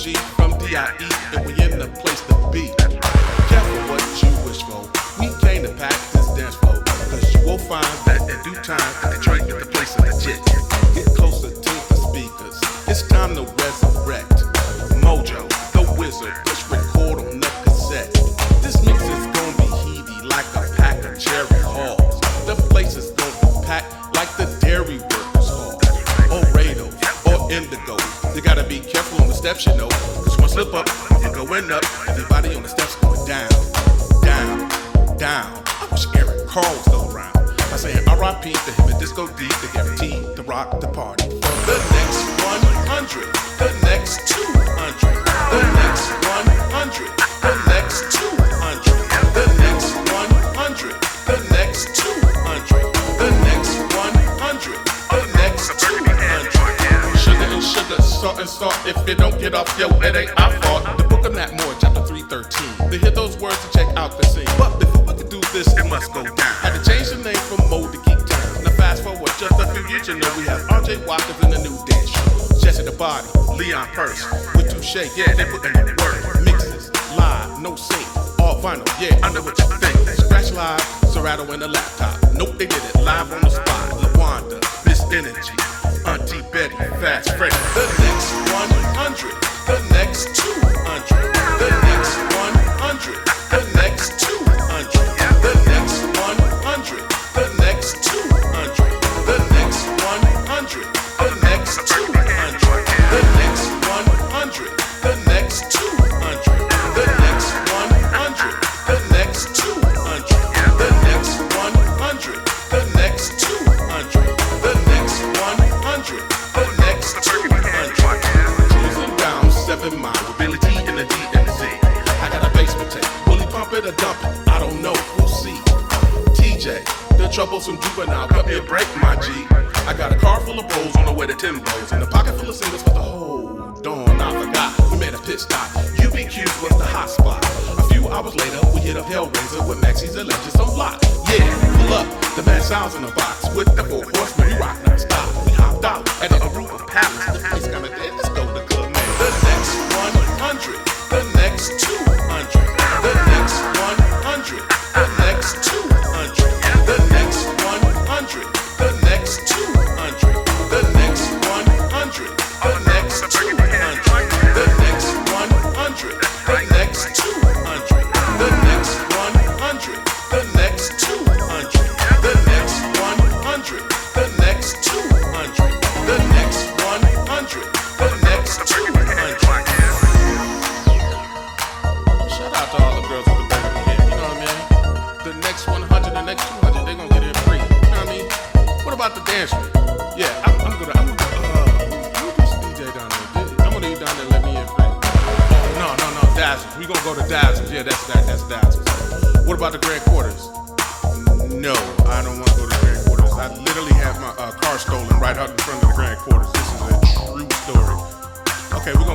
OG from DIE, and we in the place to be. Careful what you wish for. We came to pack this dance floor, cause you will find that in due time, Detroit is the place of legit. Get closer to the speakers, it's time to resurrect. Mojo, the wizard, push with steps, you know. Cause one slip up, I'm going up. Everybody on the steps going down, down, down. I wish Eric Carl was still around. I say RIP to him and Disco D, to guarantee to rock the party. For the next 100, the next 200, the next 100, the next 200. And salt. If you don't get off, yo, it ain't our fault. The book of Nat Moore, chapter 313. To hear those words and check out the scene. But before we can do this, it must go down. Had to change the name from Mode to Geek Town. Now fast forward just a few years, you know we have RJ Watkins in the new dance. Jesse the Body, Leon Purse, with Touche, yeah, they put in the work. Mixes, live, no sync, all vinyl, yeah, I know what you think. Scratch live, Serato in the laptop. Nope, they did it live on the spot. LaWanda, Miss Energy, Auntie Betty, Fast Freddy. The next 100, the next 200, the next 100, hours later, we hit up Hellraiser with Maxie's Alleged on block. Yeah, pull up, the bad sounds in the box. With the four horsemen, we rock non-stop. We hopped out at the Aruba Palace. The place kinda dead, let's go to Club Man. The next 100, the next 200, the next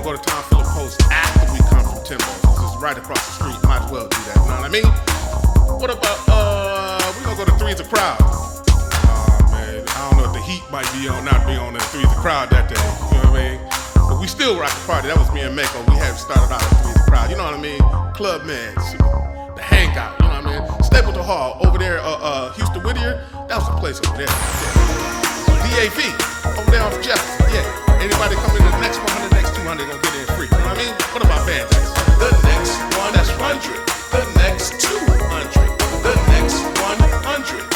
go to Tom Phillip Post after we come from Timbo. This is right across the street. Might as well do that. You know what I mean? What about uh? We gonna go to Three's a Crowd. Oh man, I don't know if the heat might be on, not be on the Three's a Crowd that day. You know what I mean? But we still rock the party. That was me and Maaco. We had started out at Three's a Crowd. You know what I mean? Club Meds, the Hangout. You know what I mean? Stapleton Hall over there. Uh, uh, Houston Whittier. That was the place over there. DAV over there off Jefferson. Yeah. Anybody coming in the next 100, next 200 gonna get in free. You know what I mean? What about Bandits? The next one, that's 100. The next 200. The next 100.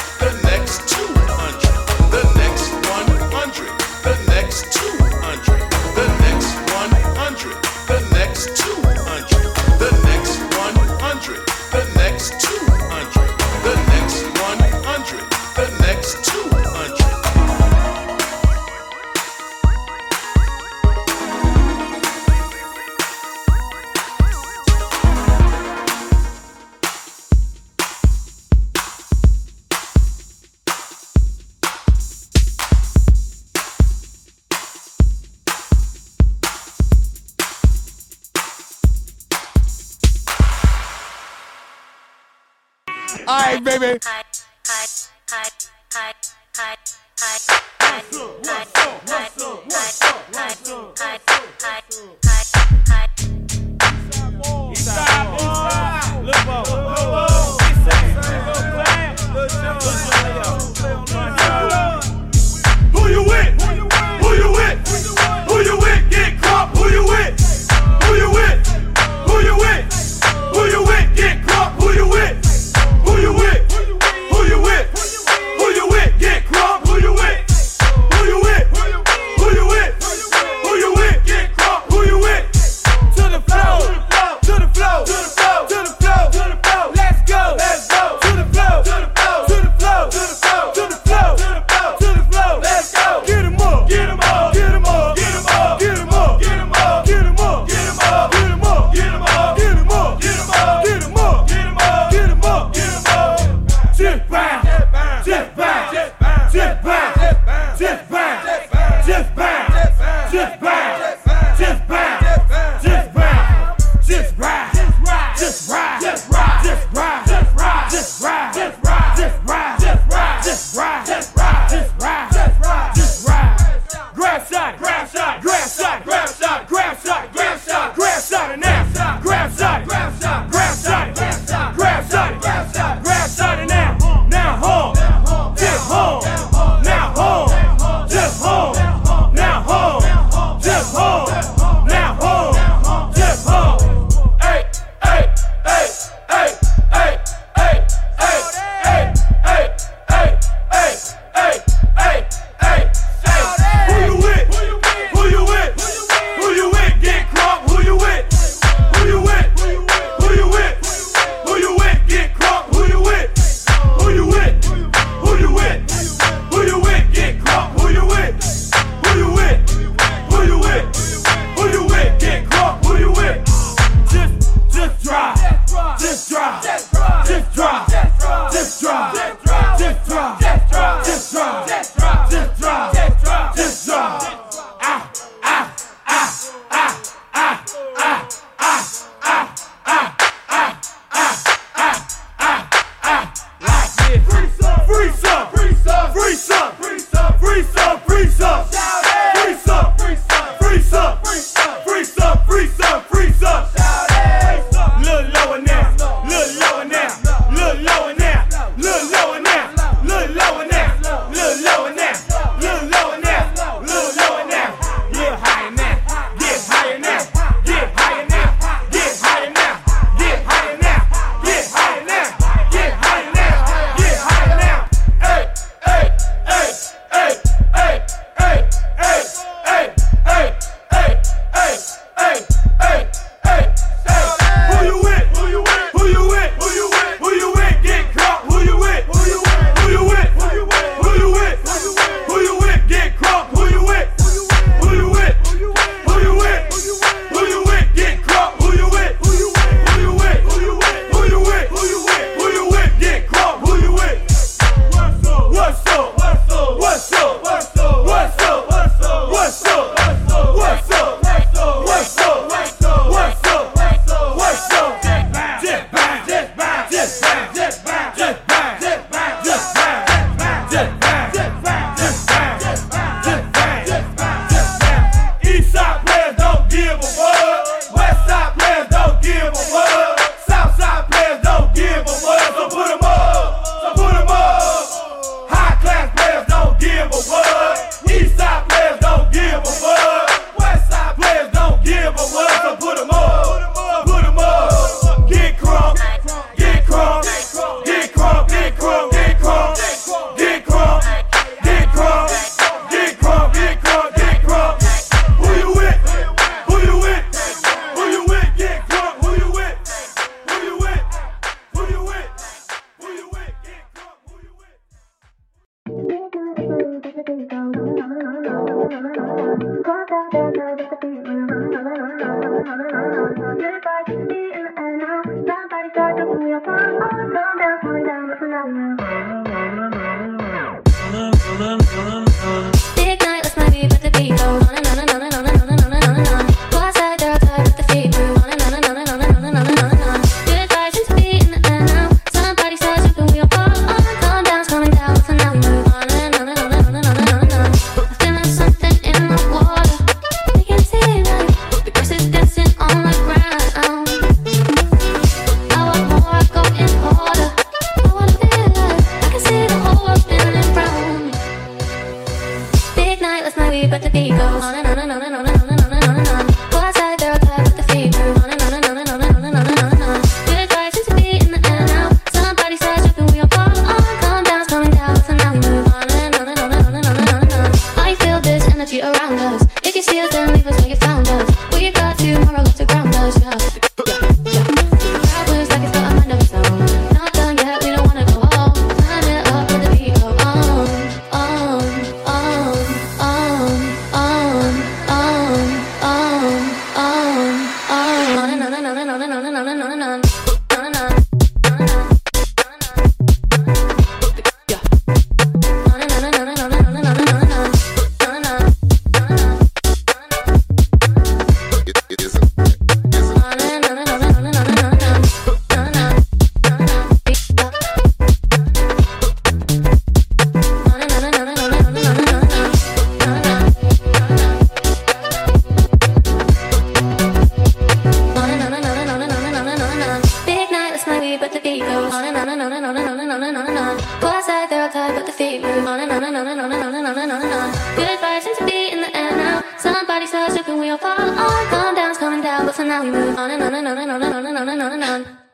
All right, baby. on and on and on and on and on and on.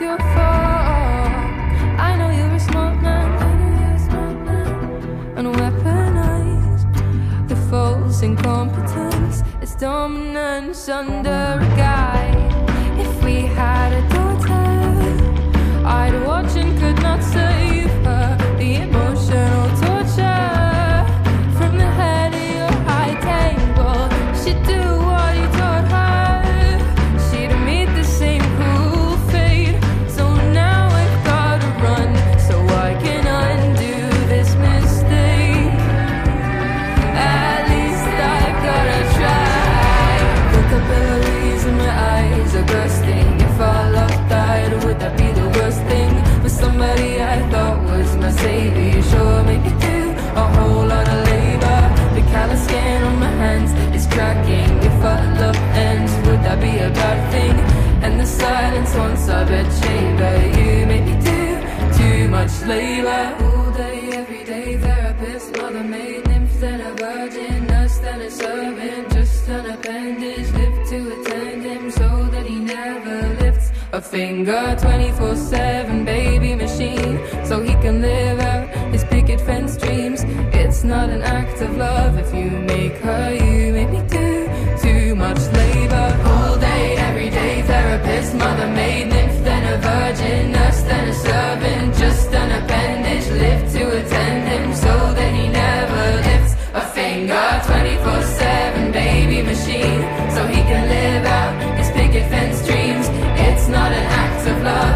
Your fork. I know you're a smart man. And weaponize the false incompetence. It's dominance under a guy. You make me do too much labor. All day, every day, therapist, mother maid, nymph, then a virgin, nurse, then a servant, just an appendage, live to attend him so that he never lifts a finger. 24 7 baby machine so he can live out his picket fence dreams. It's not an act of love if you make her you make me do too much labor. All day every day therapist mother maid judging us than a servant, just an appendage, lift to attend him so that he never lifts a finger 24 7 baby machine so he can live out his picket fence dreams. It's not an act of love.